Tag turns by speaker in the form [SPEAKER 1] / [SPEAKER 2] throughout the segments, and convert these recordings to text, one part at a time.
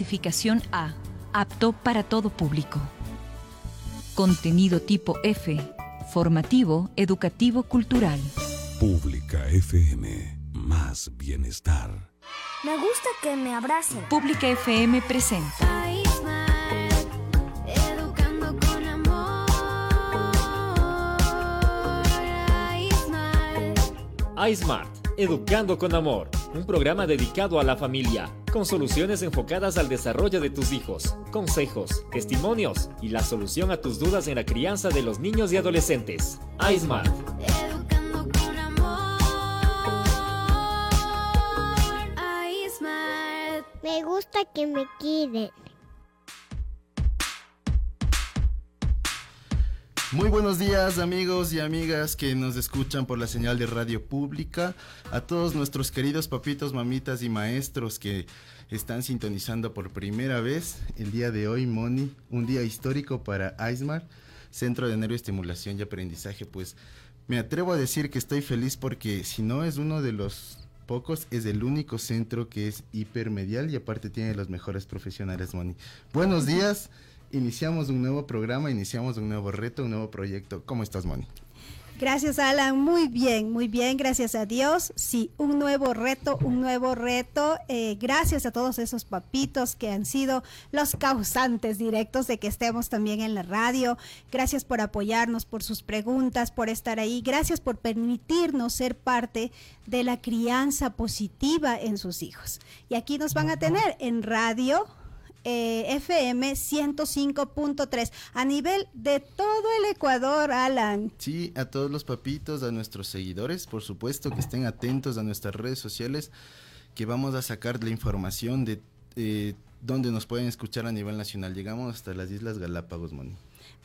[SPEAKER 1] Clasificación A. Apto para todo público. Contenido tipo F. Formativo, educativo, cultural.
[SPEAKER 2] Pública FM. Más bienestar.
[SPEAKER 3] Me gusta que me abracen.
[SPEAKER 1] Pública FM presenta.
[SPEAKER 3] Educando con amor.
[SPEAKER 4] iSmart, Educando con Amor, un programa dedicado a la familia, con soluciones enfocadas al desarrollo de tus hijos, consejos, testimonios y la solución a tus dudas en la crianza de los niños y adolescentes. iSmart.
[SPEAKER 3] Educando con amor. iSmart.
[SPEAKER 5] Me gusta que me queden.
[SPEAKER 6] Muy buenos días amigos y amigas que nos escuchan por la señal de radio pública, a todos nuestros queridos papitos, mamitas y maestros que están sintonizando por primera vez el día de hoy, Moni, un día histórico para ISMAR, Centro de Neuroestimulación y Aprendizaje, pues me atrevo a decir que estoy feliz porque si no es uno de los pocos, es el único centro que es hipermedial y aparte tiene los mejores profesionales, Moni. Buenos días. Iniciamos un nuevo programa, iniciamos un nuevo reto, un nuevo proyecto. ¿Cómo estás, Moni?
[SPEAKER 7] Gracias, Alan. Muy bien, muy bien. Gracias a Dios. Sí, un nuevo reto, un nuevo reto. Eh, gracias a todos esos papitos que han sido los causantes directos de que estemos también en la radio. Gracias por apoyarnos, por sus preguntas, por estar ahí. Gracias por permitirnos ser parte de la crianza positiva en sus hijos. Y aquí nos van a tener en radio eh, FM 105.3 a nivel de todo el Ecuador, Alan.
[SPEAKER 6] Sí, a todos los papitos, a nuestros seguidores, por supuesto que estén atentos a nuestras redes sociales, que vamos a sacar la información de eh, dónde nos pueden escuchar a nivel nacional. Llegamos hasta las Islas Galápagos, Moni.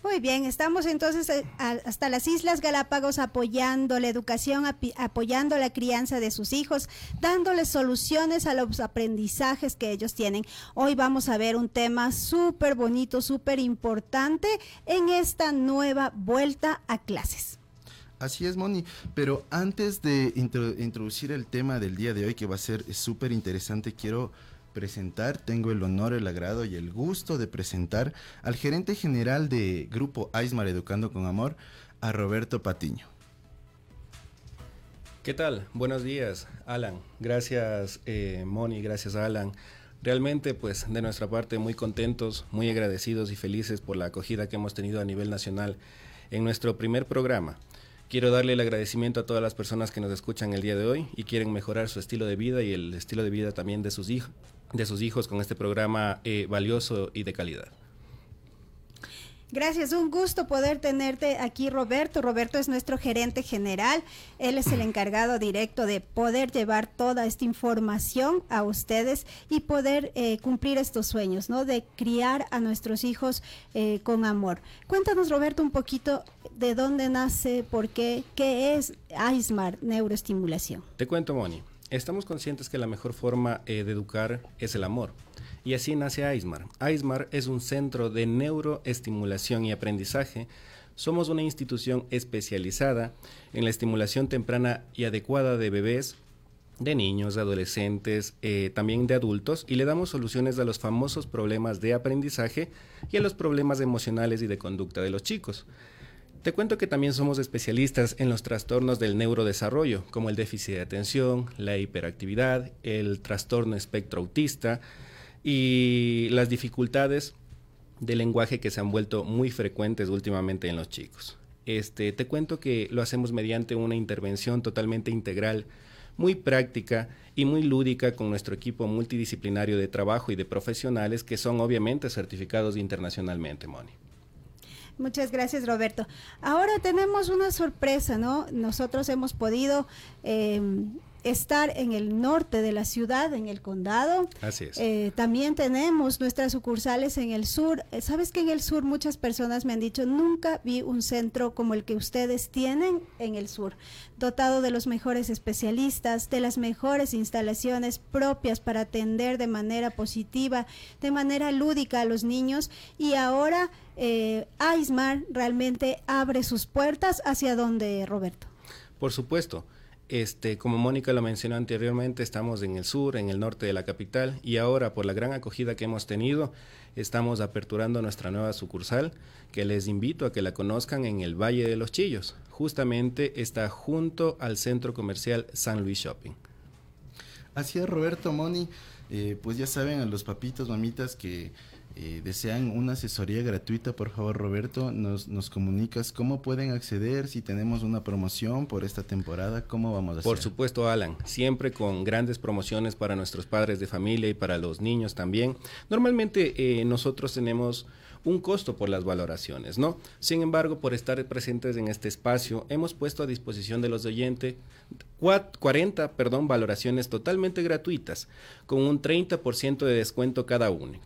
[SPEAKER 7] Muy bien, estamos entonces eh, hasta las Islas Galápagos apoyando la educación, apoyando la crianza de sus hijos, dándoles soluciones a los aprendizajes que ellos tienen. Hoy vamos a ver un tema súper bonito, súper importante en esta nueva vuelta a clases.
[SPEAKER 6] Así es, Moni. Pero antes de intro- introducir el tema del día de hoy, que va a ser súper interesante, quiero presentar, tengo el honor, el agrado y el gusto de presentar al gerente general de Grupo Aismar Educando con Amor, a Roberto Patiño.
[SPEAKER 8] ¿Qué tal? Buenos días, Alan. Gracias, eh, Moni, gracias, Alan. Realmente, pues, de nuestra parte, muy contentos, muy agradecidos y felices por la acogida que hemos tenido a nivel nacional en nuestro primer programa. Quiero darle el agradecimiento a todas las personas que nos escuchan el día de hoy y quieren mejorar su estilo de vida y el estilo de vida también de sus hijos, de sus hijos con este programa eh, valioso y de calidad.
[SPEAKER 7] Gracias, un gusto poder tenerte aquí, Roberto. Roberto es nuestro gerente general. Él es el encargado directo de poder llevar toda esta información a ustedes y poder eh, cumplir estos sueños, ¿no? De criar a nuestros hijos eh, con amor. Cuéntanos, Roberto, un poquito de dónde nace, por qué, qué es AISMAR Neuroestimulación.
[SPEAKER 8] Te cuento, Moni. Estamos conscientes que la mejor forma eh, de educar es el amor. Y así nace AISMAR. AISMAR es un centro de neuroestimulación y aprendizaje. Somos una institución especializada en la estimulación temprana y adecuada de bebés, de niños, de adolescentes, eh, también de adultos, y le damos soluciones a los famosos problemas de aprendizaje y a los problemas emocionales y de conducta de los chicos. Te cuento que también somos especialistas en los trastornos del neurodesarrollo, como el déficit de atención, la hiperactividad, el trastorno espectro autista y las dificultades de lenguaje que se han vuelto muy frecuentes últimamente en los chicos. Este, te cuento que lo hacemos mediante una intervención totalmente integral, muy práctica y muy lúdica con nuestro equipo multidisciplinario de trabajo y de profesionales que son obviamente certificados internacionalmente, Moni.
[SPEAKER 7] Muchas gracias, Roberto. Ahora tenemos una sorpresa, ¿no? Nosotros hemos podido eh, estar en el norte de la ciudad, en el condado.
[SPEAKER 8] Así es.
[SPEAKER 7] Eh, también tenemos nuestras sucursales en el sur. Eh, Sabes que en el sur muchas personas me han dicho, nunca vi un centro como el que ustedes tienen en el sur, dotado de los mejores especialistas, de las mejores instalaciones propias para atender de manera positiva, de manera lúdica a los niños. Y ahora eh, Aismar realmente abre sus puertas hacia donde, Roberto.
[SPEAKER 8] Por supuesto. Este, como Mónica lo mencionó anteriormente, estamos en el sur, en el norte de la capital y ahora por la gran acogida que hemos tenido, estamos aperturando nuestra nueva sucursal que les invito a que la conozcan en el Valle de los Chillos. Justamente está junto al centro comercial San Luis Shopping.
[SPEAKER 6] Así es, Roberto Moni. Eh, pues ya saben a los papitos, mamitas que eh, desean una asesoría gratuita, por favor Roberto, nos, nos comunicas cómo pueden acceder, si tenemos una promoción por esta temporada, cómo vamos a hacer.
[SPEAKER 8] Por supuesto, Alan, siempre con grandes promociones para nuestros padres de familia y para los niños también. Normalmente eh, nosotros tenemos un costo por las valoraciones, ¿no? Sin embargo, por estar presentes en este espacio, hemos puesto a disposición de los oyentes 40, perdón, valoraciones totalmente gratuitas, con un 30% de descuento cada uno.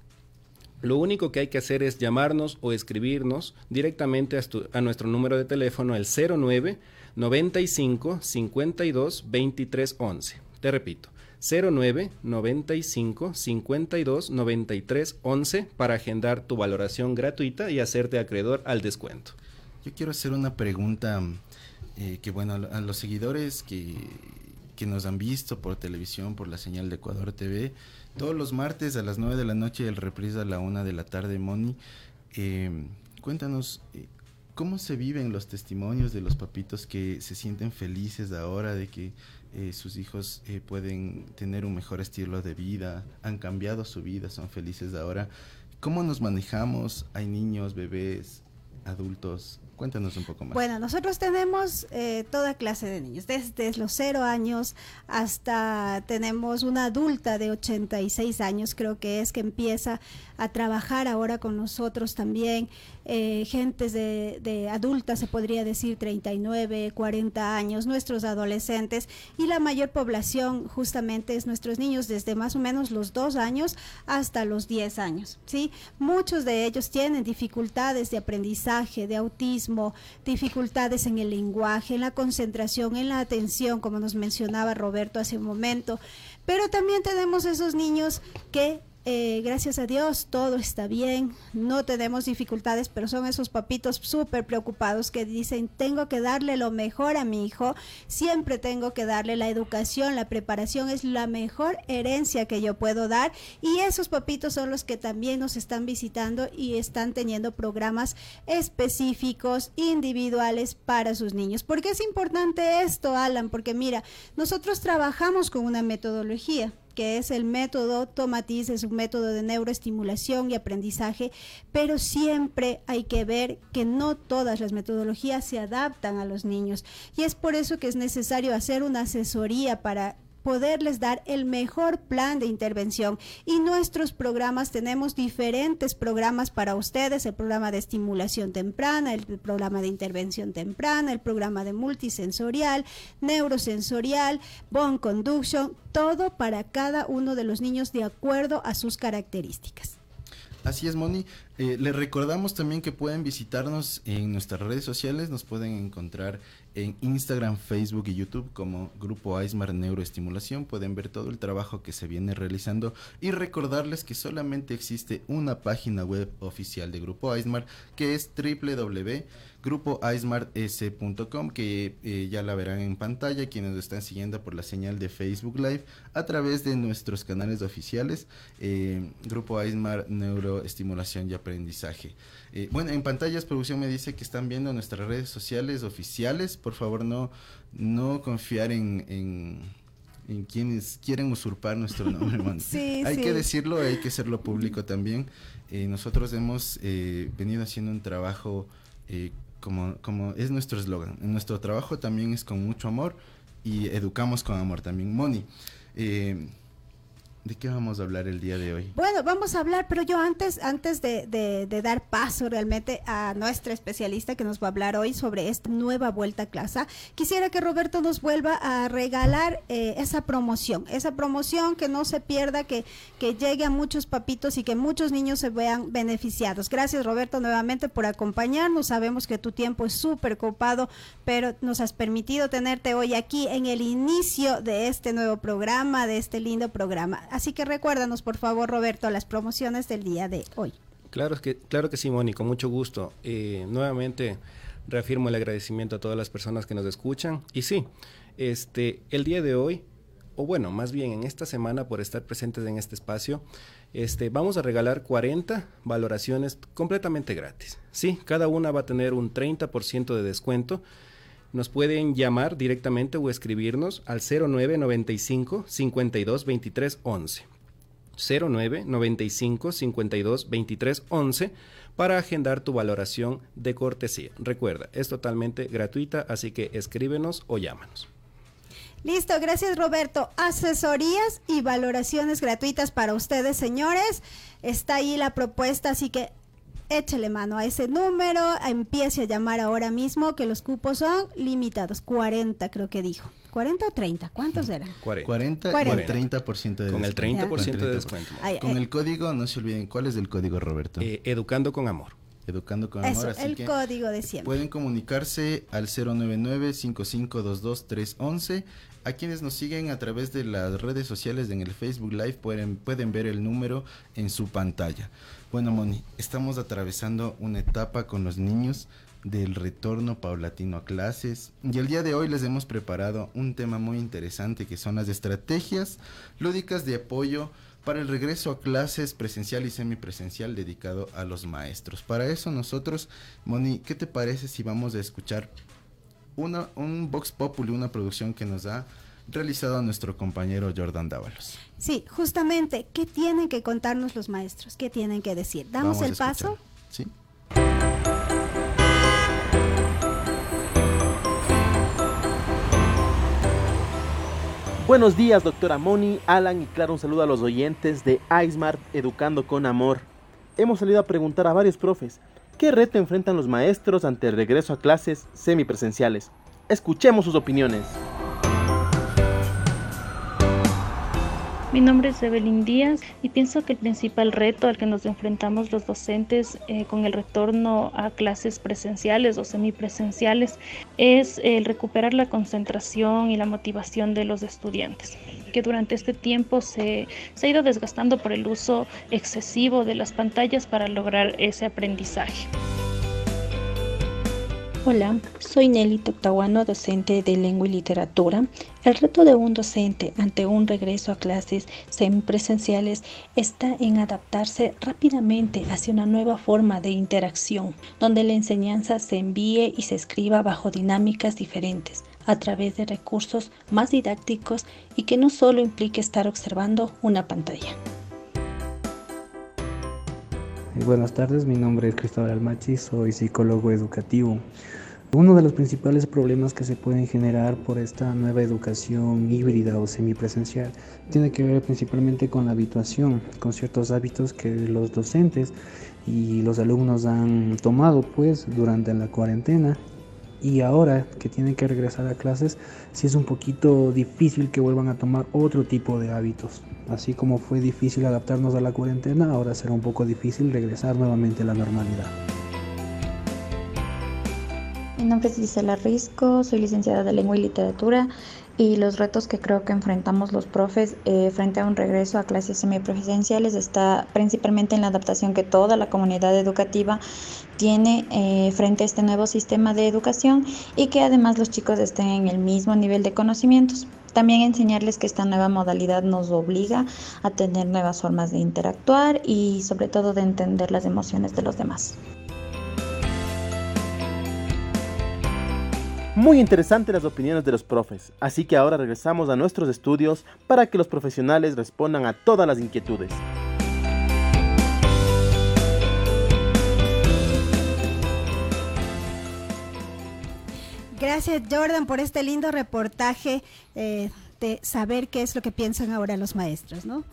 [SPEAKER 8] Lo único que hay que hacer es llamarnos o escribirnos directamente a, nuestro número de teléfono, el 09 95 52 23 11. Te repito, 09 95 52 93 11 para agendar tu valoración gratuita y hacerte acreedor al descuento.
[SPEAKER 6] Yo quiero hacer una pregunta eh, que, bueno, a los seguidores que, que nos han visto por televisión, por la señal de Ecuador TV, todos los martes a las 9 de la noche el reprise a la 1 de la tarde, Moni. Eh, cuéntanos, eh, ¿cómo se viven los testimonios de los papitos que se sienten felices ahora de que eh, sus hijos pueden tener un mejor estilo de vida, han cambiado su vida, son felices ahora? ¿Cómo nos manejamos? Hay niños, bebés, adultos, Cuéntanos un poco más.
[SPEAKER 7] Bueno, nosotros tenemos eh, toda clase de niños, desde los cero años hasta tenemos una adulta de 86 años, creo que es que empieza a trabajar ahora con nosotros también eh, gentes de, de, adultas, se podría decir 39, 40 años, nuestros adolescentes y la mayor población justamente es nuestros niños desde más o menos los dos años hasta los 10 años. ¿sí? Muchos de ellos tienen dificultades de aprendizaje, de autismo, dificultades en el lenguaje, en la concentración, en la atención, como nos mencionaba Roberto hace un momento. Pero también tenemos esos niños que eh, gracias a Dios todo está bien, no tenemos dificultades, pero son esos papitos súper preocupados que dicen, tengo que darle lo mejor a mi hijo, siempre tengo que darle la educación, la preparación es la mejor herencia que yo puedo dar y esos papitos son los que también nos están visitando y están teniendo programas específicos, individuales para sus niños. ¿Por qué es importante esto, Alan? Porque mira, nosotros trabajamos con una metodología que es el método Tomatiz, es un método de neuroestimulación y aprendizaje, pero siempre hay que ver que no todas las metodologías se adaptan a los niños. Y es por eso que es necesario hacer una asesoría para poderles dar el mejor plan de intervención. Y nuestros programas, tenemos diferentes programas para ustedes, el programa de estimulación temprana, el programa de intervención temprana, el programa de multisensorial, neurosensorial, bone conduction, todo para cada uno de los niños de acuerdo a sus características.
[SPEAKER 6] Así es, Moni. Eh, les recordamos también que pueden visitarnos en nuestras redes sociales, nos pueden encontrar en Instagram, Facebook y YouTube como Grupo Aismar Neuroestimulación. Pueden ver todo el trabajo que se viene realizando y recordarles que solamente existe una página web oficial de Grupo Aismar que es www grupo grupoismarts.com que eh, ya la verán en pantalla quienes nos están siguiendo por la señal de Facebook Live a través de nuestros canales oficiales eh, Grupo Aismar Neuroestimulación y Aprendizaje. Eh, bueno, en pantallas producción me dice que están viendo nuestras redes sociales oficiales. Por favor, no, no confiar en, en, quienes quieren usurpar nuestro nombre. hay que decirlo, hay que hacerlo público también. nosotros hemos venido haciendo un trabajo como, como es nuestro eslogan. Nuestro trabajo también es con mucho amor y educamos con amor también. Moni, eh, ¿De qué vamos a hablar el día de hoy?
[SPEAKER 7] Bueno, vamos a hablar, pero yo antes, antes de, dar paso realmente a nuestra especialista que nos va a hablar hoy sobre esta nueva vuelta a clase, quisiera que Roberto nos vuelva a regalar eh, esa promoción, esa promoción que no se pierda, que, que llegue a muchos papitos y que muchos niños se vean beneficiados. Gracias Roberto nuevamente por acompañarnos. Sabemos que tu tiempo es súper copado, pero nos has permitido tenerte hoy aquí en el inicio de este nuevo programa, de este lindo programa. Así que recuérdanos, por favor, Roberto, las promociones del día de hoy.
[SPEAKER 8] Claro que, claro que sí, Moni, con mucho gusto. Eh, nuevamente Reafirmo el agradecimiento a todas las personas que nos escuchan. Y sí, este, el día de hoy, o bueno, más bien en esta semana por estar presentes en este espacio, este, vamos a regalar 40 valoraciones completamente gratis. Sí, cada una va a tener un 30% de descuento. Nos pueden llamar directamente o escribirnos al 0995 52 23 11. 09 95 52 23 11 para agendar tu valoración de cortesía. Recuerda, es totalmente gratuita, así que escríbenos o llámanos.
[SPEAKER 7] Listo, gracias Roberto. Asesorías y valoraciones gratuitas para ustedes, señores. Está ahí la propuesta, así que échele mano a ese número, empiece a llamar ahora mismo, que los cupos son limitados, 40 creo que dijo. ¿40 o 30? ¿Cuántos eran?
[SPEAKER 6] 40,
[SPEAKER 7] 40.
[SPEAKER 6] y el 30% de
[SPEAKER 8] Con el
[SPEAKER 6] descuento.
[SPEAKER 8] 30% de
[SPEAKER 6] Con el
[SPEAKER 8] descuento.
[SPEAKER 7] Ay,
[SPEAKER 6] Con
[SPEAKER 7] eh,
[SPEAKER 6] el código, no se olviden, ¿cuál es el código, Roberto?
[SPEAKER 8] Eh, educando con amor.
[SPEAKER 6] Educando con
[SPEAKER 7] Eso,
[SPEAKER 6] amor. así
[SPEAKER 7] el
[SPEAKER 6] que
[SPEAKER 7] código de siempre.
[SPEAKER 6] Pueden comunicarse al 099-5522-311. A quienes nos siguen a través de las redes sociales en el Facebook Live pueden, pueden ver el número en su pantalla. Bueno, Moni, estamos atravesando una etapa con los niños del retorno paulatino a clases y el día de hoy les hemos preparado un tema muy interesante que son las estrategias lúdicas de apoyo para el regreso a clases presencial y semipresencial dedicado a los maestros. Para eso nosotros, Moni, ¿qué te parece si vamos a escuchar una, un Vox Populi, una producción que nos ha realizado nuestro compañero Jordan Dávalos?
[SPEAKER 7] Sí, justamente, ¿qué tienen que contarnos los maestros? ¿Qué tienen que decir? ¿Damos
[SPEAKER 6] Vamos a
[SPEAKER 7] el paso?
[SPEAKER 6] Sí.
[SPEAKER 9] Buenos días, doctora Moni, Alan y claro, un saludo a los oyentes de iSmart Educando con Amor. Hemos salido a preguntar a varios profes, ¿qué reto enfrentan los maestros ante el regreso a clases semipresenciales? Escuchemos sus opiniones.
[SPEAKER 10] Mi nombre es Evelyn Díaz y pienso que el principal reto al que nos enfrentamos los docentes eh, con el retorno a clases presenciales o semipresenciales es el recuperar la concentración y la motivación de los estudiantes, que durante este tiempo se, se ha ido desgastando por el uso excesivo de las pantallas para lograr ese aprendizaje.
[SPEAKER 11] Hola, soy Nelly Toctahuano, docente de lengua y literatura. El reto de un docente ante un regreso a clases semipresenciales está en adaptarse rápidamente hacia una nueva forma de interacción, donde la enseñanza se envíe y se escriba bajo dinámicas diferentes, a través de recursos más didácticos y que no solo implique estar observando una pantalla.
[SPEAKER 12] Buenas tardes, mi nombre es Cristóbal Almachi, soy psicólogo educativo. Uno de los principales problemas que se pueden generar por esta nueva educación híbrida o semipresencial tiene que ver principalmente con la habituación, con ciertos hábitos que los docentes y los alumnos han tomado pues durante la cuarentena y ahora que tienen que regresar a clases, sí es un poquito difícil que vuelvan a tomar otro tipo de hábitos. Así como fue difícil adaptarnos a la cuarentena, ahora será un poco difícil regresar nuevamente a la normalidad.
[SPEAKER 13] Mi nombre es Gisela Risco, soy licenciada de Lengua y Literatura y los retos que creo que enfrentamos los profes eh, frente a un regreso a clases semipresenciales está principalmente en la adaptación que toda la comunidad educativa tiene eh, frente a este nuevo sistema de educación y que además los chicos estén en el mismo nivel de conocimientos. También enseñarles que esta nueva modalidad nos obliga a tener nuevas formas de interactuar y sobre todo de entender las emociones de los demás.
[SPEAKER 9] Muy interesantes las opiniones de los profes, así que ahora regresamos a nuestros estudios para que los profesionales respondan a todas las inquietudes.
[SPEAKER 7] Gracias Jordan por este lindo reportaje eh, de saber qué es lo que piensan ahora los maestros, ¿no?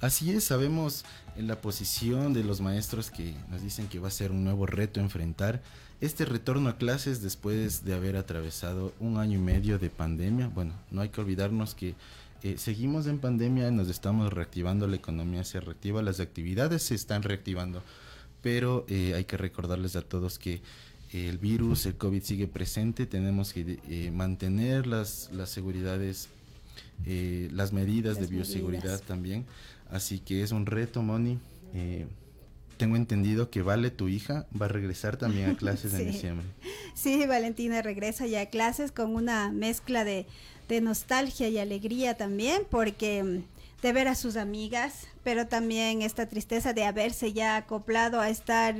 [SPEAKER 6] Así es, sabemos en la posición de los maestros que nos dicen que va a ser un nuevo reto enfrentar este retorno a clases después de haber atravesado un año y medio de pandemia. Bueno, no hay que olvidarnos que eh, seguimos en pandemia, nos estamos reactivando, la economía se reactiva, las actividades se están reactivando, pero eh, hay que recordarles a todos que el virus, el COVID sigue presente, tenemos que eh, mantener las, las seguridades, eh, las medidas
[SPEAKER 7] Las
[SPEAKER 6] de bioseguridad
[SPEAKER 7] medidas.
[SPEAKER 6] también, así que es un reto, Moni. Tengo entendido que Vale, tu hija, va a regresar también a clases en
[SPEAKER 7] Sí.
[SPEAKER 6] diciembre.
[SPEAKER 7] Sí, Valentina regresa ya a clases con una mezcla de, de nostalgia y alegría también, porque mm, de ver a sus amigas, pero también esta tristeza de haberse ya acoplado a estar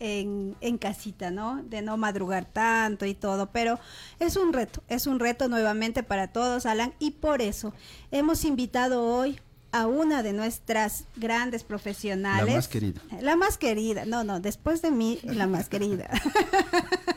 [SPEAKER 7] en, en casita, ¿no? De no madrugar tanto y todo, pero es un reto, es un reto nuevamente para todos, Alan, y por eso hemos invitado hoy a una de nuestras grandes profesionales.
[SPEAKER 6] La más querida.
[SPEAKER 7] La más querida, no, no, después de mí, la más querida.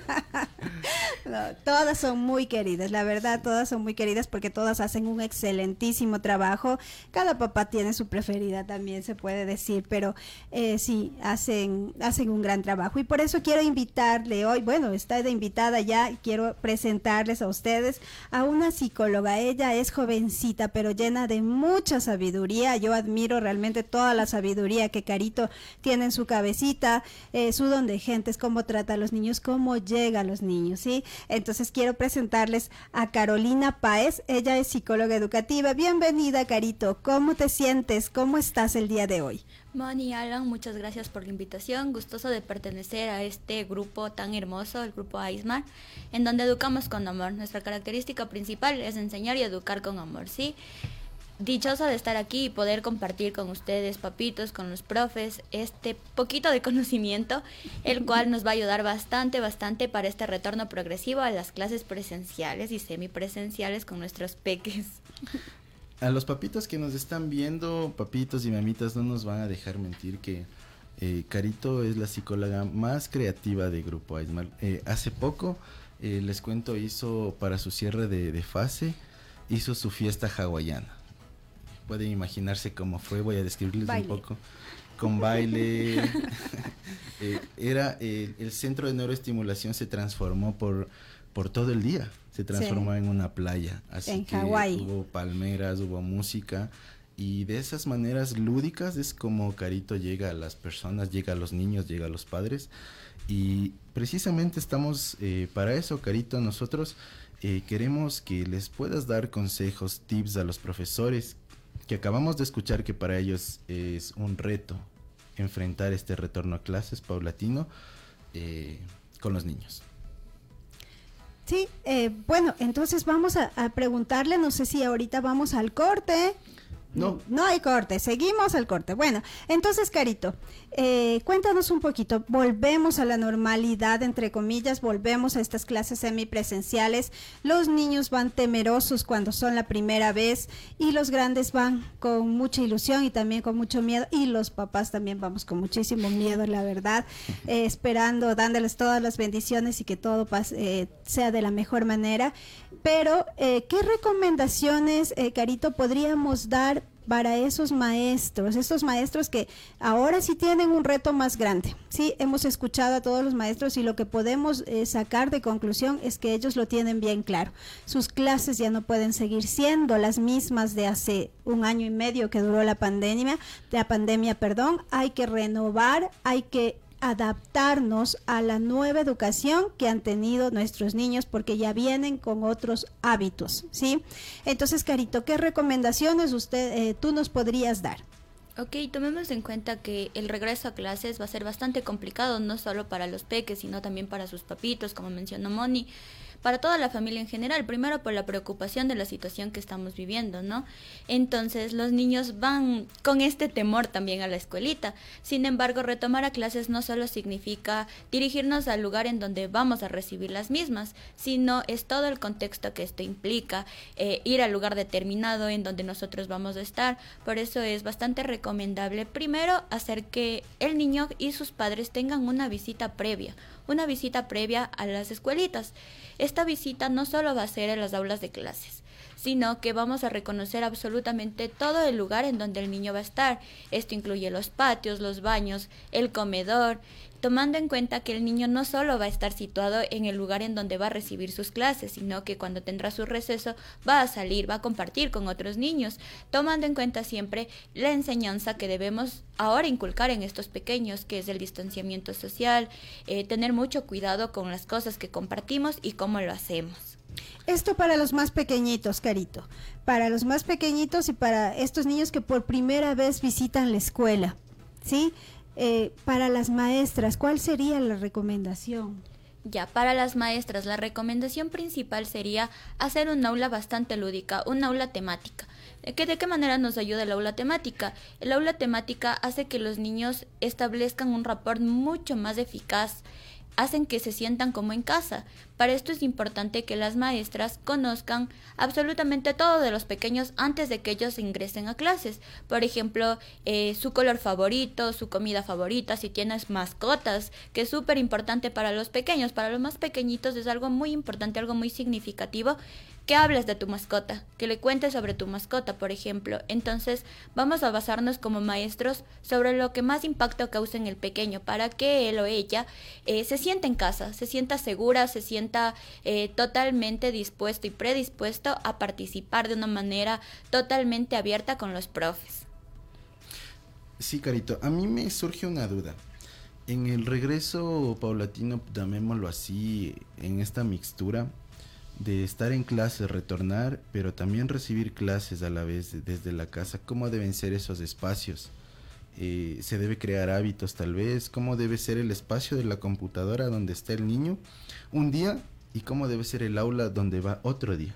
[SPEAKER 7] No, todas son muy queridas, la verdad, todas son muy queridas porque todas hacen un excelentísimo trabajo. Cada papá tiene su preferida también, se puede decir, pero eh, sí, hacen, hacen un gran trabajo. Y por eso quiero invitarle hoy, bueno, está de invitada ya, quiero presentarles a ustedes a una psicóloga. Ella es jovencita, pero llena de mucha sabiduría. Yo admiro realmente toda la sabiduría que Carito tiene en su cabecita, eh, su don de gentes, cómo trata a los niños, cómo llega a los niños, ¿sí? Entonces quiero presentarles a Carolina Páez. Ella es psicóloga educativa. Bienvenida, Carito. ¿Cómo te sientes? ¿Cómo estás el día de hoy?
[SPEAKER 14] Moni, Alan, muchas gracias por la invitación. Gustoso de pertenecer a este grupo tan hermoso, el grupo AISMAR, en donde educamos con amor. Nuestra característica principal es enseñar y educar con amor, ¿sí? Dichosa de estar aquí y poder compartir con ustedes, papitos, con los profes, este poquito de conocimiento, el cual nos va a ayudar bastante, bastante para este retorno progresivo a las clases presenciales y semipresenciales con nuestros peques.
[SPEAKER 6] A los papitos que nos están viendo, papitos y mamitas, no nos van a dejar mentir que eh, Carito es la psicóloga más creativa de Grupo Aismar. Eh, hace poco, eh, les cuento, hizo para su cierre de, de fase, hizo su fiesta hawaiana. Pueden imaginarse cómo fue, voy a describirles
[SPEAKER 7] Baile.
[SPEAKER 6] un poco. Con baile. Eh, era eh, el centro de neuroestimulación se transformó por, por todo el día. Se transformó en una playa. Así
[SPEAKER 7] En
[SPEAKER 6] que
[SPEAKER 7] Hawái.
[SPEAKER 6] hubo palmeras, hubo música. Y de esas maneras lúdicas es como Carito llega a las personas, llega a los niños, llega a los padres. Y precisamente estamos eh, para eso, Carito. Nosotros eh, queremos que les puedas dar consejos, tips a los profesores que acabamos de escuchar que para ellos es un reto enfrentar este retorno a clases paulatino eh, con los niños.
[SPEAKER 7] Sí, eh, bueno, entonces vamos a, a preguntarle, no sé si ahorita vamos al corte.
[SPEAKER 6] No.
[SPEAKER 7] No hay corte, seguimos al corte. Bueno, entonces, Carito, eh, cuéntanos un poquito. Volvemos a la normalidad, entre comillas, volvemos a estas clases semipresenciales. Los niños van temerosos cuando son la primera vez y los grandes van con mucha ilusión y también con mucho miedo. Y los papás también vamos con muchísimo miedo, la verdad, eh, esperando, dándoles todas las bendiciones y que todo pase, eh, sea de la mejor manera. Pero, eh, ¿qué recomendaciones, eh, Carito, podríamos dar para esos maestros, estos maestros que ahora sí tienen un reto más grande. Sí, hemos escuchado a todos los maestros y lo que podemos eh, sacar de conclusión es que ellos lo tienen bien claro. Sus clases ya no pueden seguir siendo las mismas de hace un año y medio que duró la pandemia, la pandemia, perdón, hay que renovar, hay que adaptarnos a la nueva educación que han tenido nuestros niños porque ya vienen con otros hábitos, ¿sí? Entonces, Carito, ¿qué recomendaciones usted eh, tú nos podrías dar?
[SPEAKER 14] Ok, tomemos en cuenta que el regreso a clases va a ser bastante complicado, no solo para los peques, sino también para sus papitos, como mencionó Moni, para toda la familia en general, primero por la preocupación de la situación que estamos viviendo, ¿no? Entonces los niños van con este temor también a la escuelita. Sin embargo, retomar a clases no solo significa dirigirnos al lugar en donde vamos a recibir las mismas, sino es todo el contexto que esto implica, eh, ir al lugar determinado en donde nosotros vamos a estar. Por eso es bastante recomendable primero hacer que el niño y sus padres tengan una visita previa, una visita previa a las escuelitas. Esta visita no solo va a ser en las aulas de clases, sino que vamos a reconocer absolutamente todo el lugar en donde el niño va a estar. Esto incluye los patios, los baños, el comedor, tomando en cuenta que el niño no solo va a estar situado en el lugar en donde va a recibir sus clases, sino que cuando tendrá su receso va a salir, va a compartir con otros niños, tomando en cuenta siempre la enseñanza que debemos ahora inculcar en estos pequeños, que es el distanciamiento social, eh, tener mucho cuidado con las cosas que compartimos y cómo lo hacemos.
[SPEAKER 7] Esto para los más pequeñitos, Carito. Para los más pequeñitos y para estos niños que por primera vez visitan la escuela. ¿Sí? Eh, para las maestras, ¿cuál sería la recomendación?
[SPEAKER 14] Ya, para las maestras, la recomendación principal sería hacer un aula bastante lúdica, un aula temática. ¿De qué, ¿De qué manera nos ayuda el aula temática? El aula temática hace que los niños establezcan un rapport mucho más eficaz hacen que se sientan como en casa. Para esto es importante que las maestras conozcan absolutamente todo de los pequeños antes de que ellos ingresen a clases. Por ejemplo, eh, su color favorito, su comida favorita, si tienes mascotas, que es súper importante para los pequeños. Para los más pequeñitos es algo muy importante, algo muy significativo que hables de tu mascota, que le cuentes sobre tu mascota, por ejemplo. Entonces, vamos a basarnos como maestros sobre lo que más impacto causa en el pequeño, para que él o ella eh, se sienta en casa, se sienta segura, se sienta eh, totalmente dispuesto y predispuesto a participar de una manera totalmente abierta con los profes.
[SPEAKER 6] Sí, Carito, a mí me surge una duda. En el regreso paulatino, llamémoslo así, en esta mixtura, de estar en clase, retornar, pero también recibir clases a la vez desde la casa. ¿Cómo deben ser esos espacios? Eh, ¿Se debe crear hábitos tal vez? ¿Cómo debe ser el espacio de la computadora donde está el niño un día? ¿Y cómo debe ser el aula donde va otro día?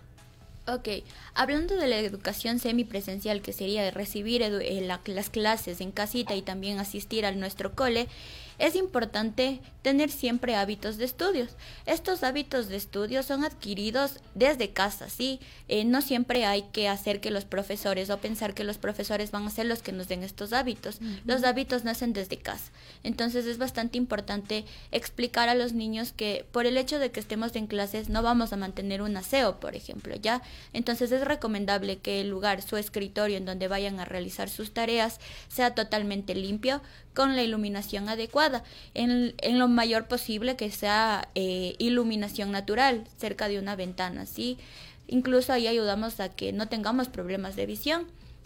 [SPEAKER 14] Ok, hablando de la educación semipresencial, que sería recibir eh, las clases en casita y también asistir a nuestro cole, es importante tener siempre hábitos de estudios. Estos hábitos de estudios son adquiridos desde casa, ¿sí? Eh, no siempre hay que hacer que los profesores o pensar que los profesores van a ser los que nos den estos hábitos. Los hábitos nacen desde casa. Entonces es bastante importante explicar a los niños que por el hecho de que estemos en clases no vamos a mantener un aseo, por ejemplo, ¿ya? Entonces es recomendable que el lugar, su escritorio en donde vayan a realizar sus tareas, sea totalmente limpio, con la iluminación adecuada, en, en lo mayor posible que sea eh, iluminación natural cerca de una ventana, ¿sí? Incluso ahí ayudamos a que no tengamos problemas de visión.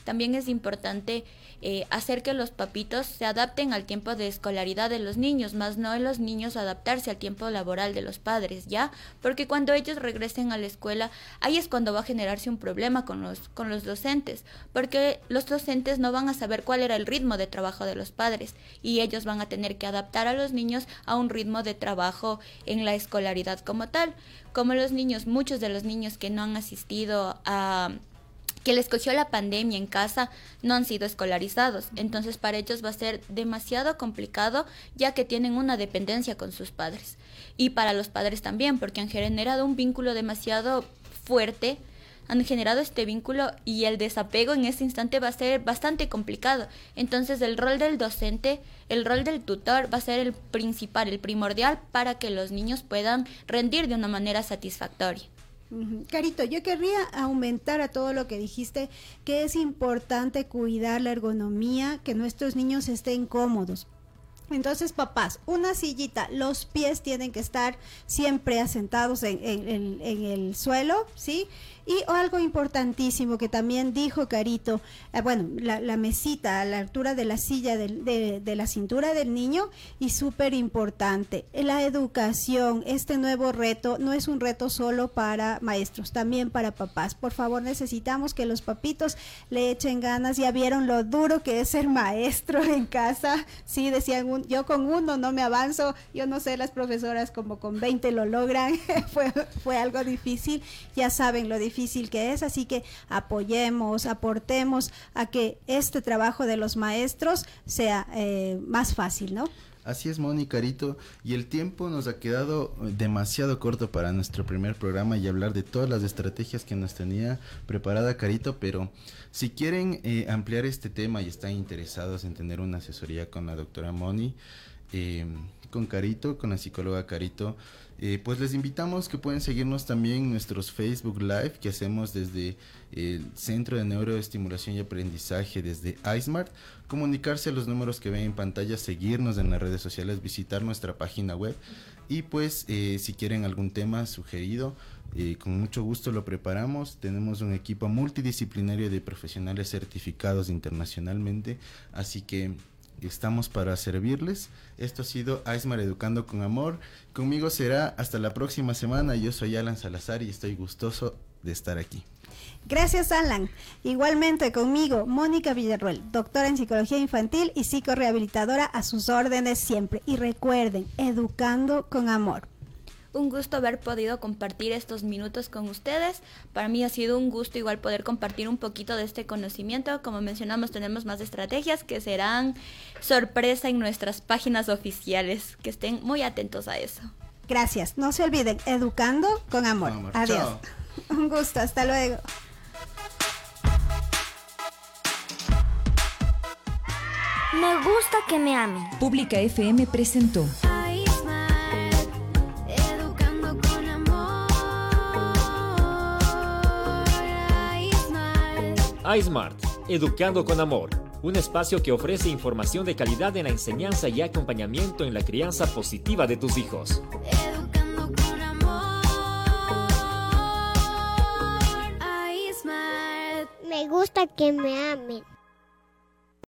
[SPEAKER 14] También es importante eh, hacer que los papitos se adapten al tiempo de escolaridad de los niños, más no en los niños adaptarse al tiempo laboral de los padres, ¿ya? Porque cuando ellos regresen a la escuela, ahí es cuando va a generarse un problema con los, con los docentes, porque los docentes no van a saber cuál era el ritmo de trabajo de los padres y ellos van a tener que adaptar a los niños a un ritmo de trabajo en la escolaridad como tal. Como los niños, muchos de los niños que no han asistido a que les cogió la pandemia en casa no han sido escolarizados. Entonces para ellos va a ser demasiado complicado ya que tienen una dependencia con sus padres. Y para los padres también, porque han generado un vínculo demasiado fuerte, han generado este vínculo y el desapego en ese instante va a ser bastante complicado. Entonces el rol del docente, el rol del tutor va a ser el principal, el primordial para que los niños puedan rendir de una manera satisfactoria.
[SPEAKER 7] Carito, yo querría aumentar a todo lo que dijiste, que es importante cuidar la ergonomía, que nuestros niños estén cómodos. Entonces, papás, una sillita, los pies tienen que estar siempre asentados en, en el suelo, ¿sí? Y algo importantísimo que también dijo Carito, eh, bueno, la, mesita a la altura de la silla de, de, la cintura del niño y súper importante, la educación, este nuevo reto no es un reto solo para maestros, también para papás. Por favor, necesitamos que los papitos le echen ganas, ya vieron lo duro que es ser maestro en casa, sí, decían, yo con uno no me avanzo, yo no sé, las profesoras como con 20 lo logran, fue, fue algo difícil, ya saben lo difícil que es, así que apoyemos, aportemos a que este trabajo de los maestros sea eh, más fácil, ¿no?
[SPEAKER 6] Así es, Moni Carito, y el tiempo nos ha quedado demasiado corto para nuestro primer programa y hablar de todas las estrategias que nos tenía preparada Carito, pero si quieren eh, ampliar este tema y están interesados en tener una asesoría con la doctora Moni, eh, con Carito, con la psicóloga Carito, eh, pues les invitamos que pueden seguirnos también en nuestros Facebook Live que hacemos desde el Centro de Neuroestimulación y Aprendizaje desde iSmart, comunicarse a los números que ven en pantalla, seguirnos en las redes sociales, visitar nuestra página web. Y pues eh, si quieren algún tema sugerido, eh, con mucho gusto lo preparamos. Tenemos un equipo multidisciplinario de profesionales certificados internacionalmente, así que estamos para servirles. Esto ha sido Aismar Educando con Amor. Conmigo será hasta la próxima semana. Yo soy Alan Salazar y estoy gustoso de estar aquí.
[SPEAKER 7] Gracias, Alan. Igualmente conmigo, Mónica Villarruel, doctora en psicología infantil y psicorehabilitadora a sus órdenes siempre. Y recuerden, educando con amor.
[SPEAKER 14] Un gusto haber podido compartir estos minutos con ustedes. Para mí ha sido un gusto igual poder compartir un poquito de este conocimiento. Como mencionamos, tenemos más estrategias que serán sorpresa en nuestras páginas oficiales. Que estén muy atentos a eso.
[SPEAKER 7] Gracias. No se olviden, educando con amor.
[SPEAKER 6] amor.
[SPEAKER 7] Adiós.
[SPEAKER 6] Chao.
[SPEAKER 7] Un gusto. Hasta luego.
[SPEAKER 3] Me gusta que me amen.
[SPEAKER 1] Pública FM presentó
[SPEAKER 4] iSmart, Educando con Amor, un espacio que ofrece información de calidad en la enseñanza y acompañamiento en la crianza positiva de tus hijos.
[SPEAKER 3] Educando con amor. iSmart.
[SPEAKER 5] Me gusta que me amen.